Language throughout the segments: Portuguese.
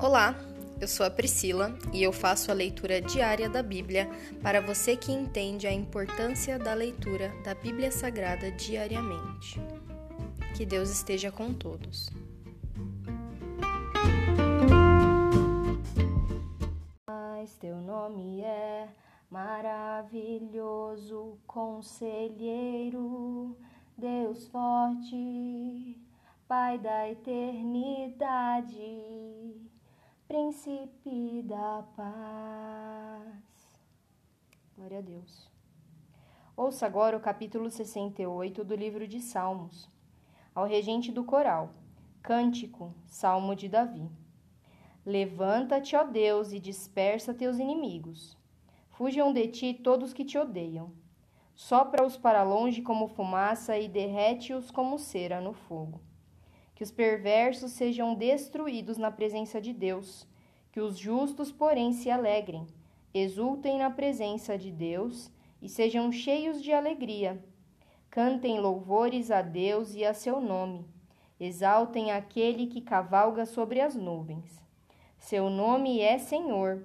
Olá, eu sou a Priscila e eu faço a leitura diária da Bíblia para você que entende a importância da leitura da Bíblia Sagrada diariamente. Que Deus esteja com todos. Mas teu nome é maravilhoso, conselheiro, Deus forte, Pai da eternidade, príncipe da paz. Glória a Deus. Ouça agora o capítulo 68 do livro de Salmos. Ao regente do coral, Cântico, Salmo de Davi. Levanta-te, ó Deus, e dispersa teus inimigos. Fujam de ti todos que te odeiam. Sopra-os para longe como fumaça e derrete-os como cera no fogo. Que os perversos sejam destruídos na presença de Deus, que os justos, porém, se alegrem, exultem na presença de Deus e sejam cheios de alegria. Cantem louvores a Deus e a seu nome. Exaltem aquele que cavalga sobre as nuvens. Seu nome é Senhor.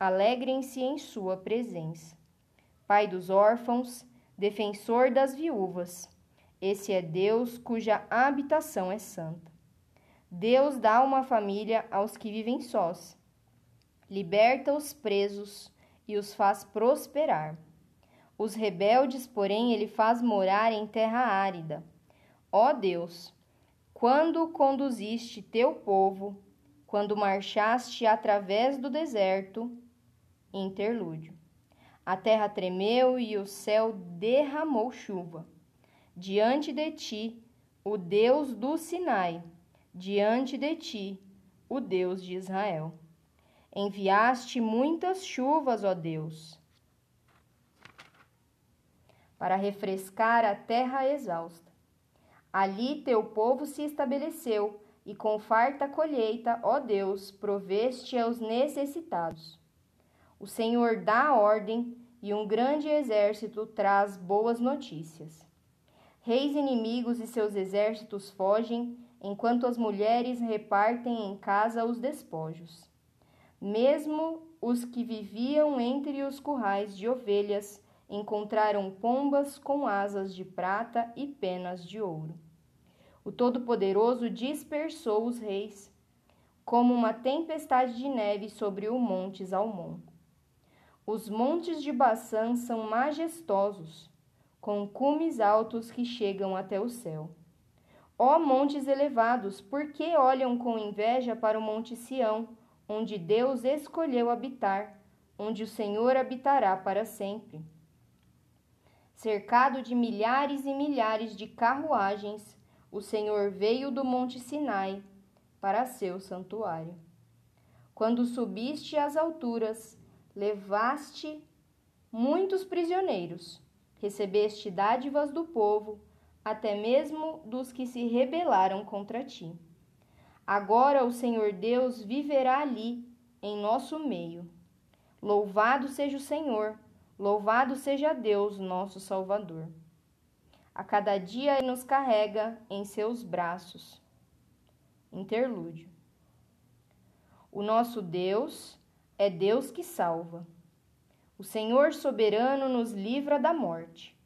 Alegrem-se em sua presença. Pai dos órfãos, defensor das viúvas. Esse é Deus cuja habitação é santa. Deus dá uma família aos que vivem sós. Liberta os presos e os faz prosperar. Os rebeldes, porém, ele faz morar em terra árida. Ó Deus, quando conduziste teu povo, quando marchaste através do deserto, interlúdio. A terra tremeu e o céu derramou chuva. Diante de ti, o Deus do Sinai, diante de ti, o Deus de Israel. Enviaste muitas chuvas, ó Deus para refrescar a terra exausta. Ali teu povo se estabeleceu, e com farta colheita, ó Deus, proveste aos necessitados. O Senhor dá ordem, e um grande exército traz boas notícias. Reis inimigos e seus exércitos fogem, enquanto as mulheres repartem em casa os despojos. Mesmo os que viviam entre os currais de ovelhas, encontraram pombas com asas de prata e penas de ouro. O Todo-Poderoso dispersou os reis, como uma tempestade de neve sobre o monte Zalmon. Os montes de Baçã são majestosos, com cumes altos que chegam até o céu. Ó montes elevados, por que olham com inveja para o monte Sião, onde Deus escolheu habitar, onde o Senhor habitará para sempre? Cercado de milhares e milhares de carruagens, o Senhor veio do Monte Sinai para seu santuário. Quando subiste às alturas, levaste muitos prisioneiros, recebeste dádivas do povo, até mesmo dos que se rebelaram contra ti. Agora o Senhor Deus viverá ali, em nosso meio. Louvado seja o Senhor Louvado seja Deus, nosso Salvador. A cada dia ele nos carrega em seus braços. Interlúdio. O nosso Deus é Deus que salva. O Senhor soberano nos livra da morte.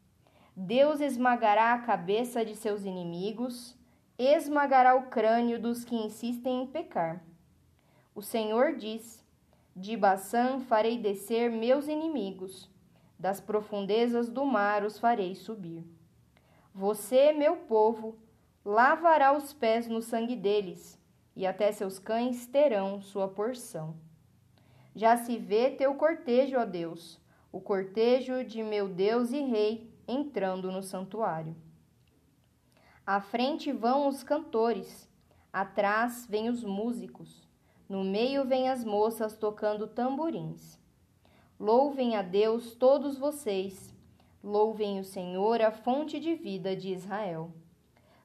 Deus esmagará a cabeça de seus inimigos, esmagará o crânio dos que insistem em pecar. O Senhor diz: De Baçã farei descer meus inimigos das profundezas do mar os farei subir. Você, meu povo, lavará os pés no sangue deles, e até seus cães terão sua porção. Já se vê teu cortejo, ó Deus, o cortejo de meu Deus e Rei, entrando no santuário. À frente vão os cantores, atrás vêm os músicos, no meio vêm as moças tocando tamborins. Louvem a Deus todos vocês. Louvem o Senhor, a fonte de vida de Israel.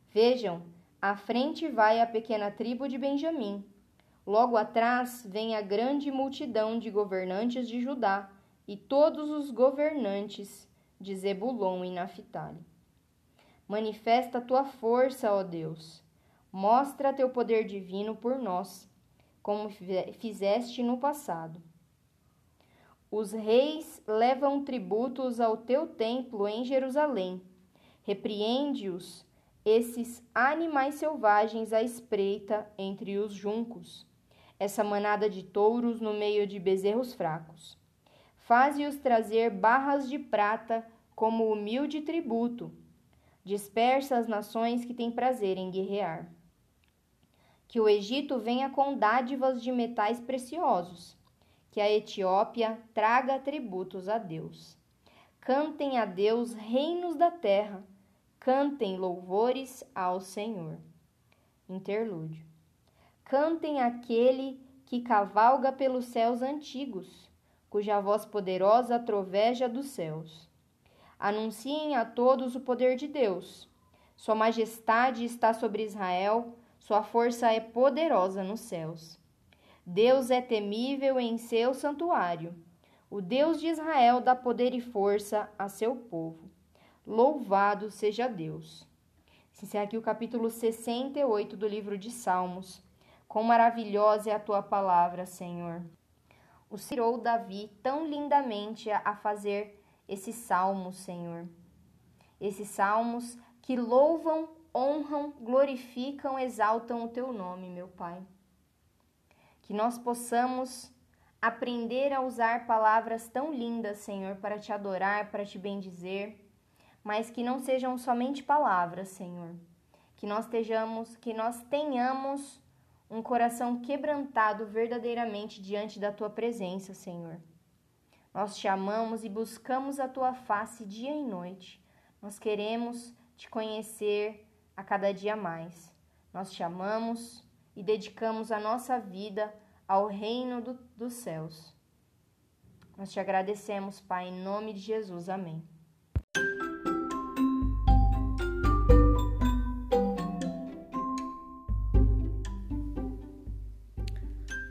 Vejam, à frente vai a pequena tribo de Benjamim. Logo atrás vem a grande multidão de governantes de Judá e todos os governantes de Zebulon e Naphtali. Manifesta tua força, ó Deus. Mostra teu poder divino por nós como fizeste no passado. Os reis levam tributos ao teu templo em Jerusalém. Repreende-os, esses animais selvagens à espreita entre os juncos, essa manada de touros no meio de bezerros fracos. Faze-os trazer barras de prata como humilde tributo. Dispersa as nações que têm prazer em guerrear. Que o Egito venha com dádivas de metais preciosos que a Etiópia traga tributos a Deus. Cantem a Deus, reinos da terra, cantem louvores ao Senhor. Interlúdio. Cantem aquele que cavalga pelos céus antigos, cuja voz poderosa troveja dos céus. Anunciem a todos o poder de Deus. Sua majestade está sobre Israel, sua força é poderosa nos céus. Deus é temível em seu santuário. O Deus de Israel dá poder e força a seu povo. Louvado seja Deus. Se encerra aqui o capítulo 68 do livro de Salmos. Quão maravilhosa é a tua palavra, Senhor. O cirou Davi tão lindamente a fazer esses salmos, Senhor. Esses salmos que louvam, honram, glorificam, exaltam o teu nome, meu Pai que nós possamos aprender a usar palavras tão lindas, Senhor, para te adorar, para te bendizer, mas que não sejam somente palavras, Senhor. Que nós estejamos, que nós tenhamos um coração quebrantado verdadeiramente diante da tua presença, Senhor. Nós te amamos e buscamos a tua face dia e noite. Nós queremos te conhecer a cada dia mais. Nós te amamos e dedicamos a nossa vida ao reino do, dos céus. Nós te agradecemos, Pai, em nome de Jesus. Amém.